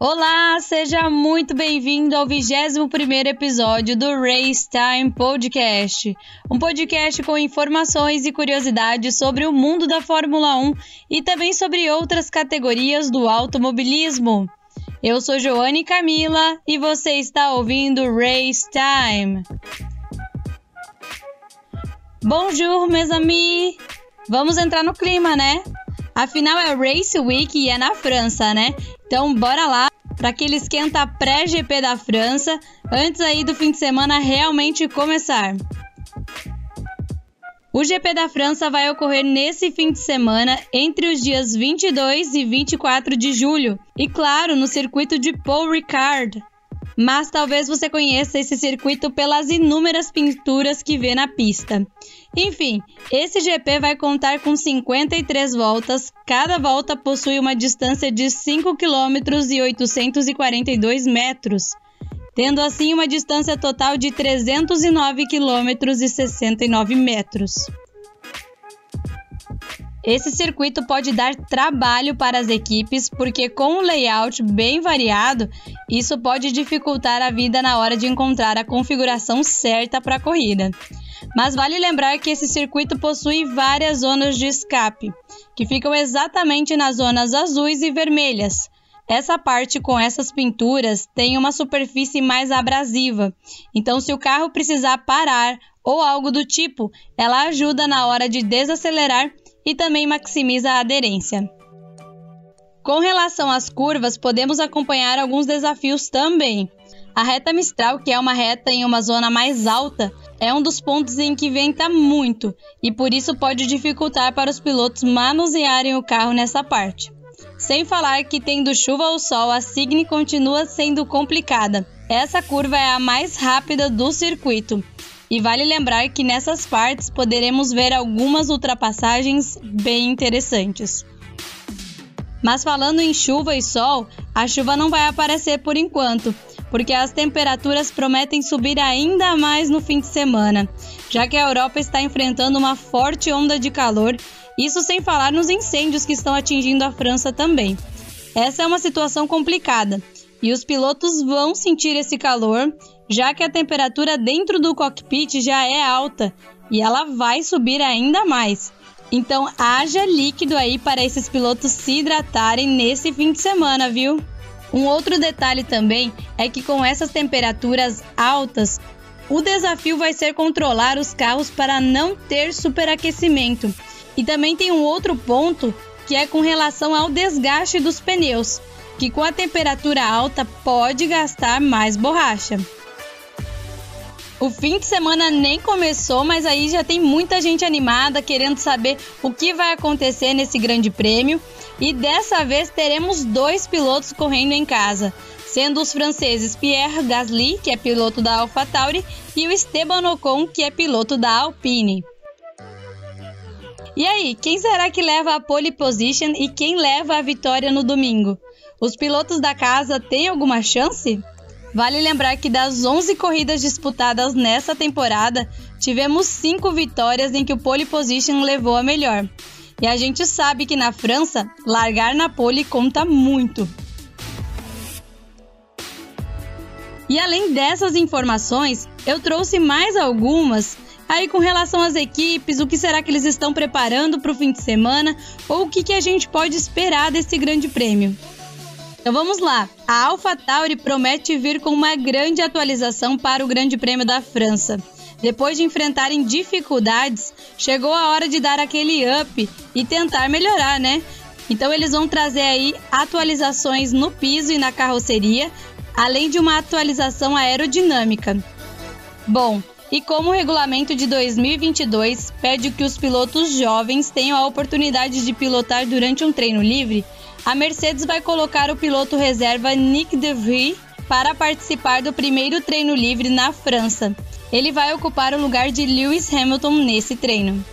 Olá, seja muito bem-vindo ao 21º episódio do Race Time Podcast, um podcast com informações e curiosidades sobre o mundo da Fórmula 1 e também sobre outras categorias do automobilismo. Eu sou Joane Camila e você está ouvindo Race Time. Bonjour, mes amis! Vamos entrar no clima, né? Afinal é Race Week e é na França, né? Então bora lá para aquele esquenta pré-GP da França, antes aí do fim de semana realmente começar. O GP da França vai ocorrer nesse fim de semana, entre os dias 22 e 24 de julho, e claro, no circuito de Paul Ricard. Mas talvez você conheça esse circuito pelas inúmeras pinturas que vê na pista. Enfim, esse GP vai contar com 53 voltas, cada volta possui uma distância de 5 km e 842 metros, tendo assim uma distância total de 309 km e 69 metros. Esse circuito pode dar trabalho para as equipes, porque com um layout bem variado, isso pode dificultar a vida na hora de encontrar a configuração certa para a corrida. Mas vale lembrar que esse circuito possui várias zonas de escape, que ficam exatamente nas zonas azuis e vermelhas. Essa parte com essas pinturas tem uma superfície mais abrasiva, então se o carro precisar parar ou algo do tipo, ela ajuda na hora de desacelerar e também maximiza a aderência. Com relação às curvas, podemos acompanhar alguns desafios também. A reta Mistral, que é uma reta em uma zona mais alta, é um dos pontos em que venta muito e por isso pode dificultar para os pilotos manusearem o carro nessa parte. Sem falar que tendo chuva ou sol, a Signe continua sendo complicada. Essa curva é a mais rápida do circuito. E vale lembrar que nessas partes poderemos ver algumas ultrapassagens bem interessantes. Mas falando em chuva e sol, a chuva não vai aparecer por enquanto, porque as temperaturas prometem subir ainda mais no fim de semana, já que a Europa está enfrentando uma forte onda de calor, isso sem falar nos incêndios que estão atingindo a França também. Essa é uma situação complicada e os pilotos vão sentir esse calor, já que a temperatura dentro do cockpit já é alta e ela vai subir ainda mais. Então haja líquido aí para esses pilotos se hidratarem nesse fim de semana, viu? Um outro detalhe também é que com essas temperaturas altas, o desafio vai ser controlar os carros para não ter superaquecimento. E também tem um outro ponto que é com relação ao desgaste dos pneus, que com a temperatura alta pode gastar mais borracha. O fim de semana nem começou, mas aí já tem muita gente animada querendo saber o que vai acontecer nesse grande prêmio. E dessa vez teremos dois pilotos correndo em casa, sendo os franceses Pierre Gasly, que é piloto da AlphaTauri, e o Esteban Ocon, que é piloto da Alpine. E aí, quem será que leva a pole position e quem leva a vitória no domingo? Os pilotos da casa têm alguma chance? Vale lembrar que das 11 corridas disputadas nessa temporada, tivemos 5 vitórias em que o pole position levou a melhor. E a gente sabe que na França, largar na pole conta muito. E além dessas informações, eu trouxe mais algumas aí com relação às equipes, o que será que eles estão preparando para o fim de semana ou o que, que a gente pode esperar desse grande prêmio. Então vamos lá. A AlphaTauri promete vir com uma grande atualização para o Grande Prêmio da França. Depois de enfrentarem dificuldades, chegou a hora de dar aquele up e tentar melhorar, né? Então eles vão trazer aí atualizações no piso e na carroceria, além de uma atualização aerodinâmica. Bom, e como o regulamento de 2022 pede que os pilotos jovens tenham a oportunidade de pilotar durante um treino livre, a Mercedes vai colocar o piloto reserva Nick DeVries para participar do primeiro treino livre na França. Ele vai ocupar o lugar de Lewis Hamilton nesse treino.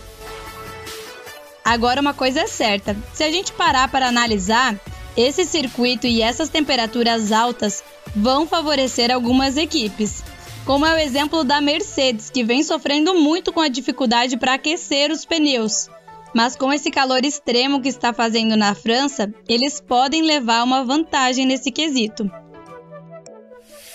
Agora, uma coisa é certa: se a gente parar para analisar, esse circuito e essas temperaturas altas vão favorecer algumas equipes. Como é o exemplo da Mercedes, que vem sofrendo muito com a dificuldade para aquecer os pneus. Mas com esse calor extremo que está fazendo na França, eles podem levar uma vantagem nesse quesito.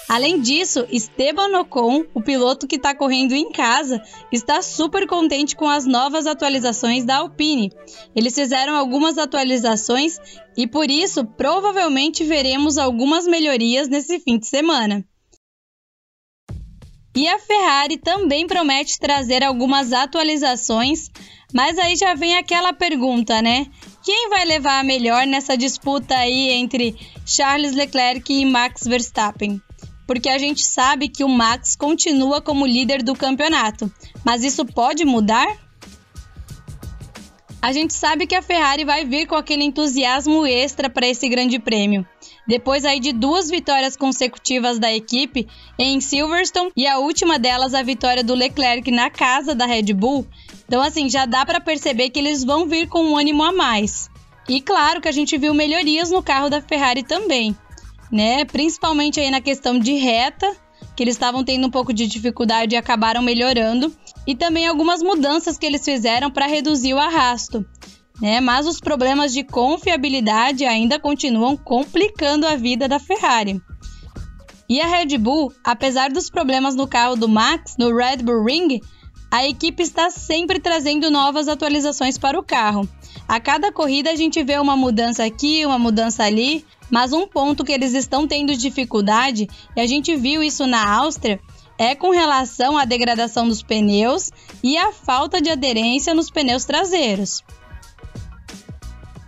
Além disso, Esteban Ocon, o piloto que está correndo em casa, está super contente com as novas atualizações da Alpine. Eles fizeram algumas atualizações e por isso provavelmente veremos algumas melhorias nesse fim de semana. E a Ferrari também promete trazer algumas atualizações, mas aí já vem aquela pergunta, né? Quem vai levar a melhor nessa disputa aí entre Charles Leclerc e Max Verstappen? porque a gente sabe que o Max continua como líder do campeonato. Mas isso pode mudar? A gente sabe que a Ferrari vai vir com aquele entusiasmo extra para esse grande prêmio. Depois aí de duas vitórias consecutivas da equipe em Silverstone e a última delas a vitória do Leclerc na casa da Red Bull. Então assim, já dá para perceber que eles vão vir com um ânimo a mais. E claro que a gente viu melhorias no carro da Ferrari também né? Principalmente aí na questão de reta, que eles estavam tendo um pouco de dificuldade e acabaram melhorando, e também algumas mudanças que eles fizeram para reduzir o arrasto. Né? Mas os problemas de confiabilidade ainda continuam complicando a vida da Ferrari. E a Red Bull, apesar dos problemas no carro do Max, no Red Bull Ring, a equipe está sempre trazendo novas atualizações para o carro. A cada corrida a gente vê uma mudança aqui, uma mudança ali, mas um ponto que eles estão tendo dificuldade, e a gente viu isso na Áustria, é com relação à degradação dos pneus e a falta de aderência nos pneus traseiros.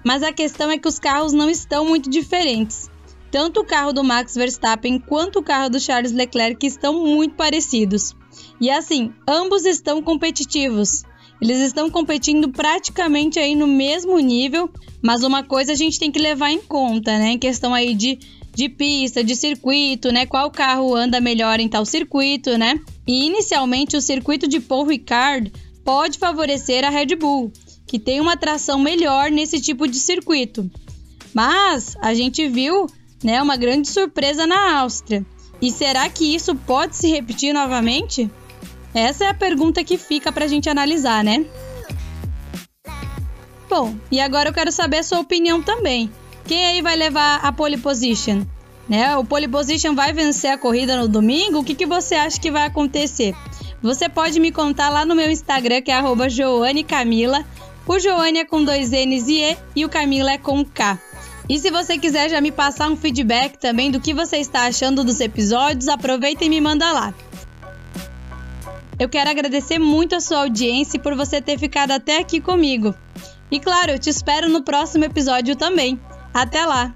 Mas a questão é que os carros não estão muito diferentes. Tanto o carro do Max Verstappen quanto o carro do Charles Leclerc estão muito parecidos. E assim, ambos estão competitivos. Eles estão competindo praticamente aí no mesmo nível, mas uma coisa a gente tem que levar em conta, né? Em questão aí de, de pista, de circuito, né? Qual carro anda melhor em tal circuito, né? E inicialmente o circuito de Paul Ricard pode favorecer a Red Bull, que tem uma tração melhor nesse tipo de circuito. Mas a gente viu, né, uma grande surpresa na Áustria. E será que isso pode se repetir novamente? Essa é a pergunta que fica pra gente analisar, né? Bom, e agora eu quero saber a sua opinião também. Quem aí vai levar a pole position? Né? O pole position vai vencer a corrida no domingo? O que, que você acha que vai acontecer? Você pode me contar lá no meu Instagram, que é @joanecamila. O Joane é com dois N's e E e o Camila é com K. E se você quiser já me passar um feedback também do que você está achando dos episódios, aproveita e me manda lá. Eu quero agradecer muito a sua audiência e por você ter ficado até aqui comigo. E claro, eu te espero no próximo episódio também. Até lá!